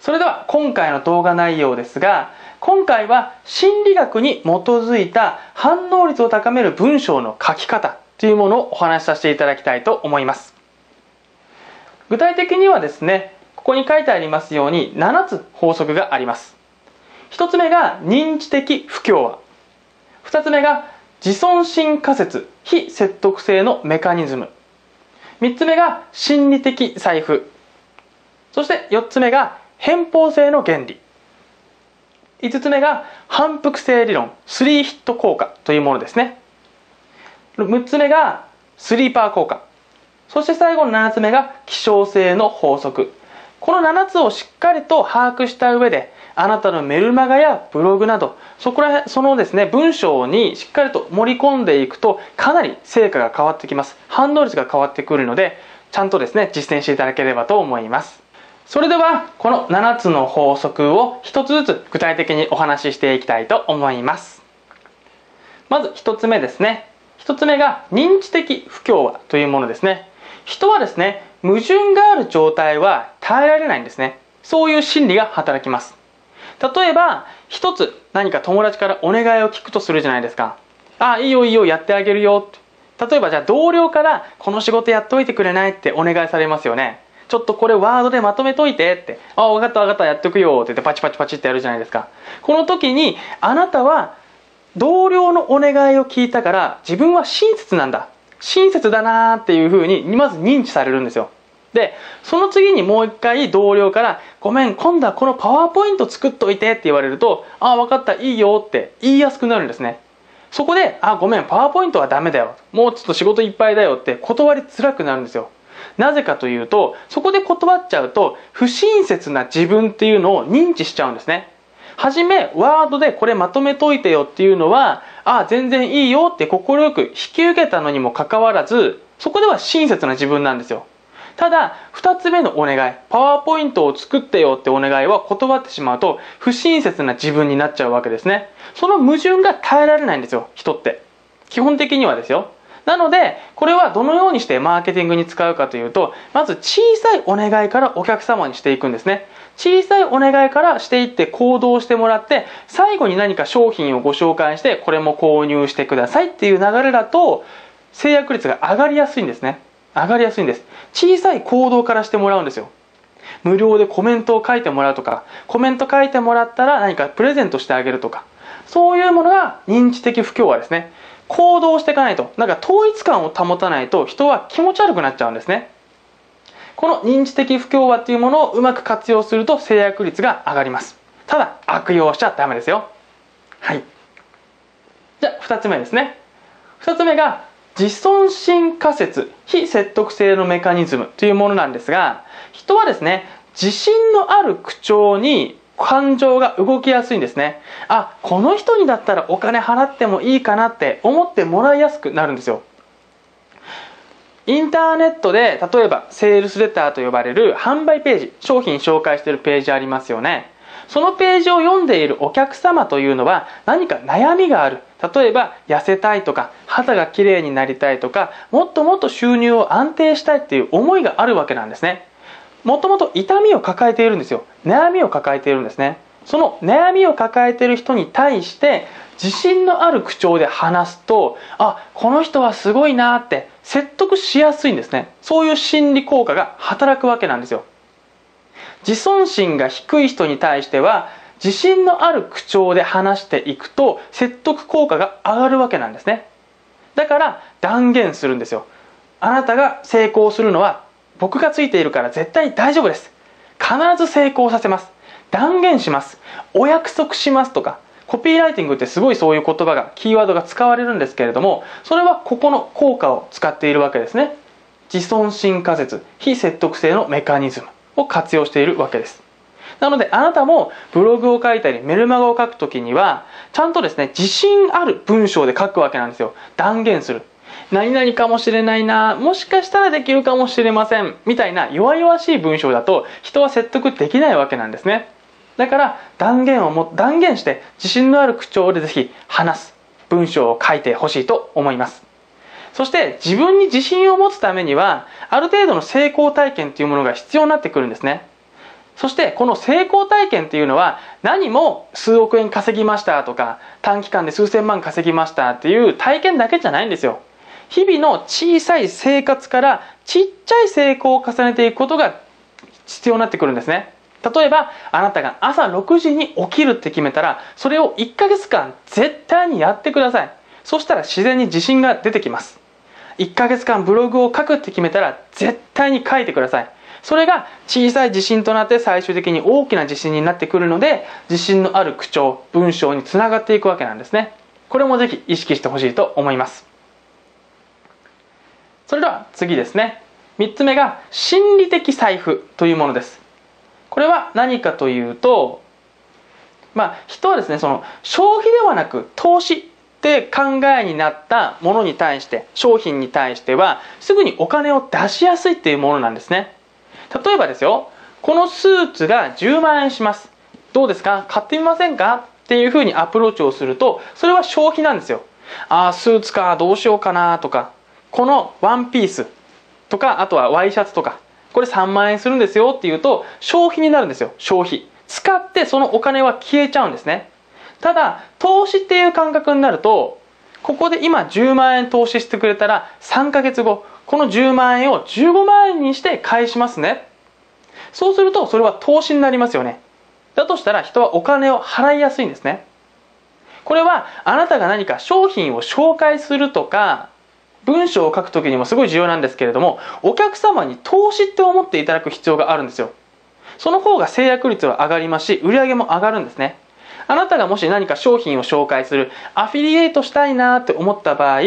それでは今回の動画内容ですが今回は心理学に基づいた反応率を高める文章の書き方というものをお話しさせていただきたいと思います。具体的にはですねここに書いてありますように7つ法則があります。1つ目が認知的不協和。2つ目が自尊心仮説非説得性のメカニズム。3つ目が心理的財布。そして4つ目が偏方性の原理。5つ目が反復性理論。スリーヒット効果というものですね。6つ目がスリーパー効果。そして最後の7つ目が希少性の法則。この7つをしっかりと把握した上であなたのメルマガやブログなどそこらそのですね文章にしっかりと盛り込んでいくとかなり成果が変わってきます。反応率が変わってくるのでちゃんとですね実践していただければと思います。それではこの7つの法則を1つずつ具体的にお話ししていきたいと思います。まず1つ目ですね。1つ目が認知的不協和というものですね。人はですね矛盾がある状態は耐えられないんですね。そういう心理が働きます。例えば一つ何か友達からお願いを聞くとするじゃないですかあいいよいいよやってあげるよ例えばじゃあ同僚からこの仕事やっといてくれない？ってお願いされますよね。ちょっとこれワードでまとめといてって、あ、分かった分かったやっておくよって言ってパチパチパチってやるじゃないですか。この時にあなたは同僚のお願いを聞いたから自分は親切なんだ。親切だなーっていうふうにまず認知されるんですよ。で、その次にもう一回同僚から、ごめん、今度はこのパワーポイント作っといてって言われると、ああ、分かった、いいよって言いやすくなるんですね。そこで、あ、ごめん、パワーポイントはダメだよ。もうちょっと仕事いっぱいだよって断りづらくなるんですよ。なぜかというと、そこで断っちゃうと、不親切な自分っていうのを認知しちゃうんですね。はじめ、ワードでこれまとめといてよっていうのは、ああ、全然いいよって快く引き受けたのにもかかわらず、そこでは親切な自分なんですよ。ただ、二つ目のお願い、パワーポイントを作ってよってお願いは断ってしまうと、不親切な自分になっちゃうわけですね。その矛盾が耐えられないんですよ、人って。基本的にはですよ。なので、これはどのようにしてマーケティングに使うかというと、まず小さいお願いからお客様にしていくんですね。小さいお願いからしていって行動してもらって、最後に何か商品をご紹介して、これも購入してくださいっていう流れだと、制約率が上がりやすいんですね。上がりやすいんです。小さい行動からしてもらうんですよ。無料でコメントを書いてもらうとか、コメント書いてもらったら何かプレゼントしてあげるとか、そういうものが認知的不協和ですね。行動していかないと、なんか統一感を保たないと人は気持ち悪くなっちゃうんですね。この認知的不協和っていうものをうまく活用すると制約率が上がります。ただ、悪用しちゃダメですよ。はい。じゃあ、二つ目ですね。二つ目が、自尊心仮説、非説得性のメカニズムというものなんですが、人はですね、自信のある口調に感情が動きやすいんですね。あ、この人にだったらお金払ってもいいかなって思ってもらいやすくなるんですよ。インターネットで例えばセールスレターと呼ばれる販売ページ、商品紹介しているページありますよね。そのページを読んでいるお客様というのは何か悩みがある。例えば痩せたいとか肌が綺麗になりたいとかもっともっと収入を安定したいっていう思いがあるわけなんですね。もともと痛みを抱えているんですよ。悩みを抱えているんですね。その悩みを抱えている人に対して自信のある口調で話すと、あ、この人はすごいなって説得しやすいんですね。そういう心理効果が働くわけなんですよ。自尊心が低い人に対しては自信のある口調で話していくと説得効果が上がるわけなんですね。だから断言するんですよ。あなたが成功するのは僕がついているから絶対大丈夫です。必ず成功させます。断言します。お約束しますとかコピーライティングってすごいそういう言葉がキーワードが使われるんですけれどもそれはここの効果を使っているわけですね。自尊心仮説非説得性のメカニズムを活用しているわけです。なのであなたもブログを書いたりメルマガを書くときにはちゃんとですね自信ある文章で書くわけなんですよ。断言する。何々かもしれないな、もしかしたらできるかもしれません、みたいな弱々しい文章だと人は説得できないわけなんですね。だから断言をも、断言して自信のある口調でぜひ話す文章を書いてほしいと思います。そして自分に自信を持つためには、ある程度の成功体験というものが必要になってくるんですね。そしてこの成功体験っていうのは何も数億円稼ぎましたとか短期間で数千万稼ぎましたっていう体験だけじゃないんですよ。日々の小さい生活からちっちゃい成功を重ねていくことが必要になってくるんですね。例えばあなたが朝6時に起きるって決めたらそれを1ヶ月間絶対にやってください。そしたら自然に自信が出てきます。1ヶ月間ブログを書くって決めたら絶対に書いてください。それが小さい自信となって最終的に大きな自信になってくるので自信のある口調文章につながっていくわけなんですねこれもぜひ意識してほしいと思いますそれでは次ですね。3つ目が心理的財布というものです。これは何かというとまあ人はですねその消費ではなく投資って考えになったものに対して商品に対してはすぐにお金を出しやすいっていうものなんですね。例えばですよこのスーツが10万円します。どうですか？買ってみませんか？っていうふうにアプローチをするとそれは消費なんですよ。ああスーツかどうしようかなとか。このワンピースとかあとはワイシャツとかこれ3万円するんですよっていうと消費になるんですよ消費使ってそのお金は消えちゃうんですねただ投資っていう感覚になるとここで今10万円投資してくれたら3ヶ月後この10万円を15万円にして返しますね。そうするとそれは投資になりますよね。だとしたら人はお金を払いやすいんですね。これはあなたが何か商品を紹介するとか文章を書くときにもすごい重要なんですけれどもお客様に投資って思っていただく必要があるんですよ。その方が制約率は上がりますし売り上げも上がるんですね。あなたがもし何か商品を紹介する、アフィリエイトしたいなって思った場合、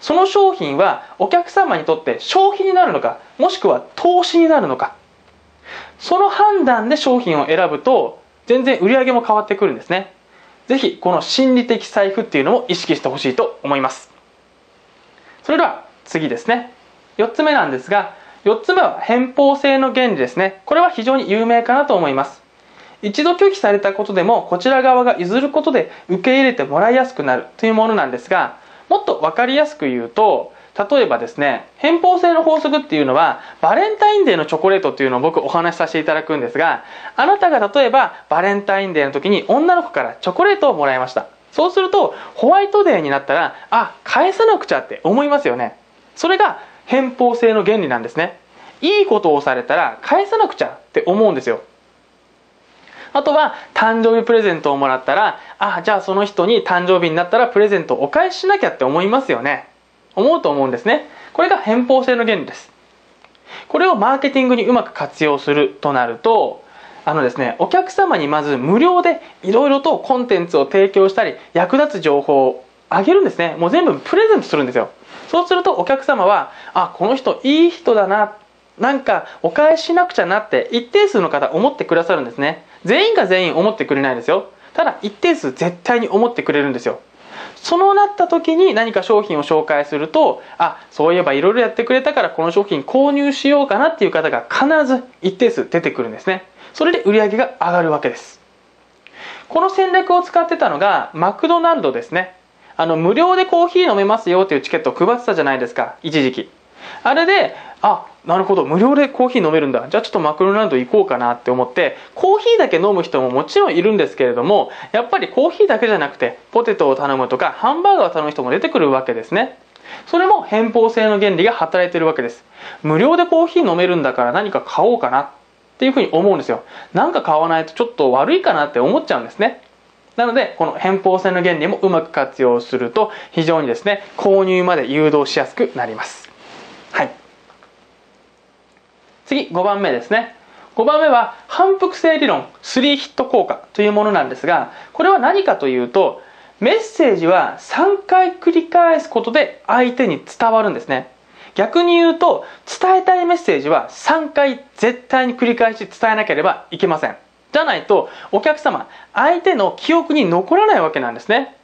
その商品はお客様にとって消費になるのか、もしくは投資になるのか。その判断で商品を選ぶと、全然売り上げも変わってくるんですね。ぜひ、この心理的財布っていうのを意識してほしいと思います。それでは、次ですね。4つ目なんですが、4つ目は偏方性の原理ですね。これは非常に有名かなと思います。一度拒否されたことでもこちら側が譲ることで受け入れてもらいやすくなるというものなんですがもっと分かりやすく言うと例えばですね偏方性の法則っていうのはバレンタインデーのチョコレートっていうのを僕お話しさせていただくんですがあなたが例えばバレンタインデーの時に女の子からチョコレートをもらいましたそうするとホワイトデーになったらあ返さなくちゃって思いますよね。それが偏方性の原理なんですね。いいことをされたら返さなくちゃって思うんですよ。あとは誕生日プレゼントをもらったらあじゃあその人に誕生日になったらプレゼントをお返ししなきゃって思いますよね。思うと思うんですね。これが偏方性の原理です。これをマーケティングにうまく活用するとなるとあのですねお客様にまず無料でいろいろとコンテンツを提供したり役立つ情報をあげるんですね。もう全部プレゼントするんですよ。そうするとお客様はあこの人いい人だななんかお返ししなくちゃなって一定数の方思ってくださるんですね。全員が全員思ってくれないですよ。ただ一定数絶対に思ってくれるんですよ。そのなった時に何か商品を紹介するとあそういえばいろいろやってくれたからこの商品購入しようかなっていう方が必ず一定数出てくるんですね。それで売り上げが上がるわけです。この戦略を使ってたのがマクドナルドですね。あの無料でコーヒー飲めますよっていうチケットを配ってたじゃないですか一時期。あれであなるほど無料でコーヒー飲めるんだ。じゃあちょっとマクドナルド行こうかなって思ってコーヒーだけ飲む人ももちろんいるんですけれどもやっぱりコーヒーだけじゃなくてポテトを頼むとかハンバーガーを頼む人も出てくるわけですね。それも偏方性の原理が働いてるわけです。無料でコーヒー飲めるんだから何か買おうかな。っていうふうに思うんですよ。なんか買わないとちょっと悪いかなって思っちゃうんですね。なのでこの偏方性の原理もうまく活用すると非常にですね購入まで誘導しやすくなります。はい。次5番目ですね。5番目は反復性理論3ヒット効果というものなんですがこれは何かというとメッセージは3回繰り返すことで相手に伝わるんですね。逆に言うと伝えたいメッセージは3回絶対に繰り返し伝えなければいけません。じゃないとお客様相手の記憶に残らないわけなんですね。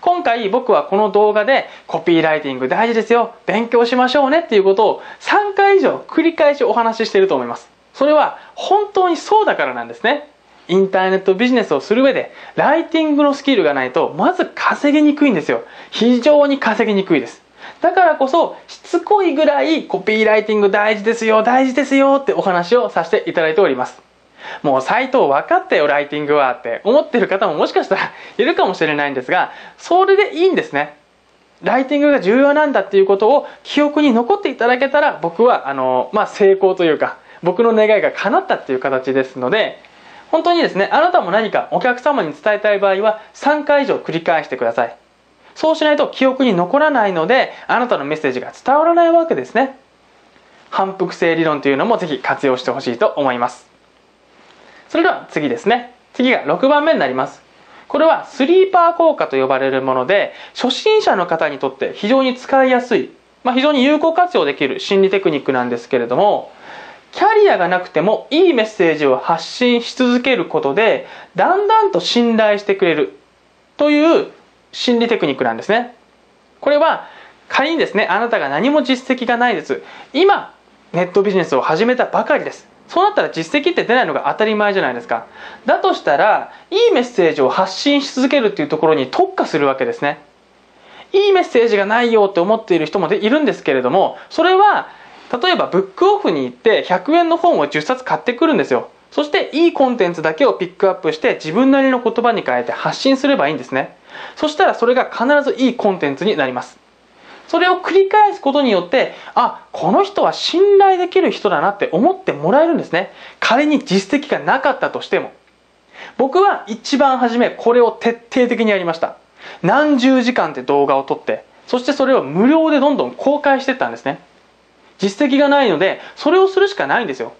今回僕はこの動画でコピーライティング大事ですよ勉強しましょうねっていうことを3回以上繰り返しお話ししていると思います。それは本当にそうだからなんですね。インターネットビジネスをする上でライティングのスキルがないとまず稼ぎにくいんですよ。非常に稼ぎにくいです。だからこそしつこいぐらいコピーライティング大事ですよ大事ですよってお話をさせていただいております。もう斎藤分かったよライティングはって思ってる方ももしかしたらいるかもしれないんですがそれでいいんですね。ライティングが重要なんだっていうことを記憶に残っていただけたら僕はあの、まあ、成功というか僕の願いが叶ったっていう形ですので本当にですねあなたも何かお客様に伝えたい場合は3回以上繰り返してください。そうしないと記憶に残らないのであなたのメッセージが伝わらないわけですね。反復性理論というのもぜひ活用してほしいと思います。それでは次ですね。次が6番目になります。これはスリーパー効果と呼ばれるもので初心者の方にとって非常に使いやすい、まあ、非常に有効活用できる心理テクニックなんですけれどもキャリアがなくてもいいメッセージを発信し続けることでだんだんと信頼してくれるという心理テクニックなんですね。これは仮にですねあなたが何も実績がないです。今ネットビジネスを始めたばかりです。そうなったら実績って出ないのが当たり前じゃないですか。だとしたらいいメッセージを発信し続けるっていうところに特化するわけですね。いいメッセージがないよって思っている人もいるんですけれどもそれは例えばブックオフに行って100円の本を10冊買ってくるんですよ。そしていいコンテンツだけをピックアップして自分なりの言葉に変えて発信すればいいんですね。そしたらそれが必ずいいコンテンツになります。それを繰り返すことによってあこの人は信頼できる人だなって思ってもらえるんですね。仮に実績がなかったとしても。僕は一番初めこれを徹底的にやりました。何十時間って動画を撮ってそしてそれを無料でどんどん公開していったんですね。実績がないのでそれをするしかないんですよ。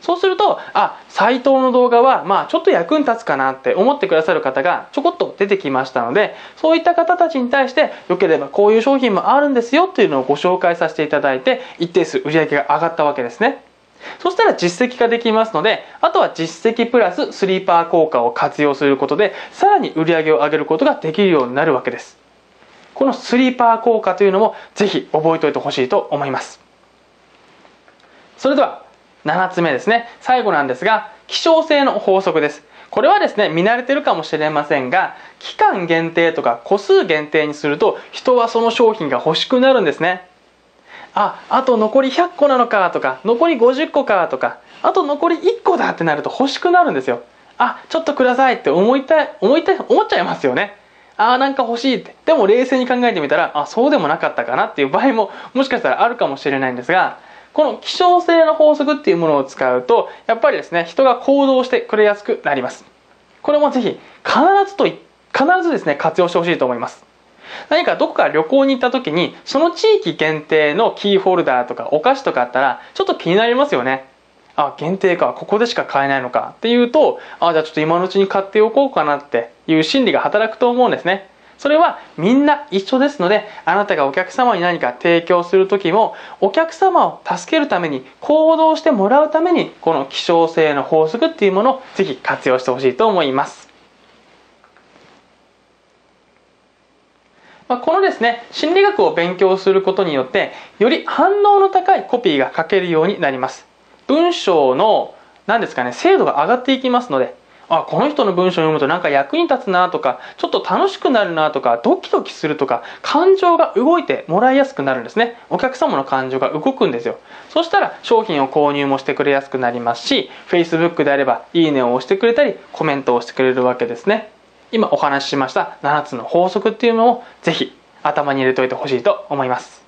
そうするとあ斎藤の動画はまあちょっと役に立つかなって思ってくださる方がちょこっと出てきましたのでそういった方たちに対してよければこういう商品もあるんですよっていうのをご紹介させていただいて一定数売り上げが上がったわけですね。そしたら実績化できますのであとは実績プラススリーパー効果を活用することでさらに売り上げを上げることができるようになるわけです。このスリーパー効果というのもぜひ覚えておいてほしいと思います。それでは7つ目ですね。最後なんですが希少性の法則です。これはですね見慣れてるかもしれませんが期間限定とか個数限定にすると人はその商品が欲しくなるんですね。ああと残り100個なのかとか残り50個かとかあと残り1個だってなると欲しくなるんですよ。あちょっとくださいって思いたい思いたい思っちゃいますよね。ああなんか欲しいって。でも冷静に考えてみたらあそうでもなかったかなっていう場合ももしかしたらあるかもしれないんですがこの希少性の法則っていうものを使うとやっぱりですね人が行動してくれやすくなります。これもぜひ必ずと必ずですね活用してほしいと思います。何かどこか旅行に行った時にその地域限定のキーホルダーとかお菓子とかあったらちょっと気になりますよね。あ限定かここでしか買えないのかっていうとあじゃあちょっと今のうちに買っておこうかなっていう心理が働くと思うんですね。それはみんな一緒ですのであなたがお客様に何か提供する時もお客様を助けるために行動してもらうためにこの希少性の法則っていうものをぜひ活用してほしいと思います。まこのですね心理学を勉強することによってより反応の高いコピーが書けるようになります。文章の何ですかね精度が上がっていきますのであこの人の文章を読むとなんか役に立つなとかちょっと楽しくなるなとかドキドキするとか感情が動いてもらいやすくなるんですね。お客様の感情が動くんですよ。そしたら商品を購入もしてくれやすくなりますし Facebook であればいいねを押してくれたりコメントをしてくれるわけですね。今お話ししました7つの法則っていうのをぜひ頭に入れておいてほしいと思います。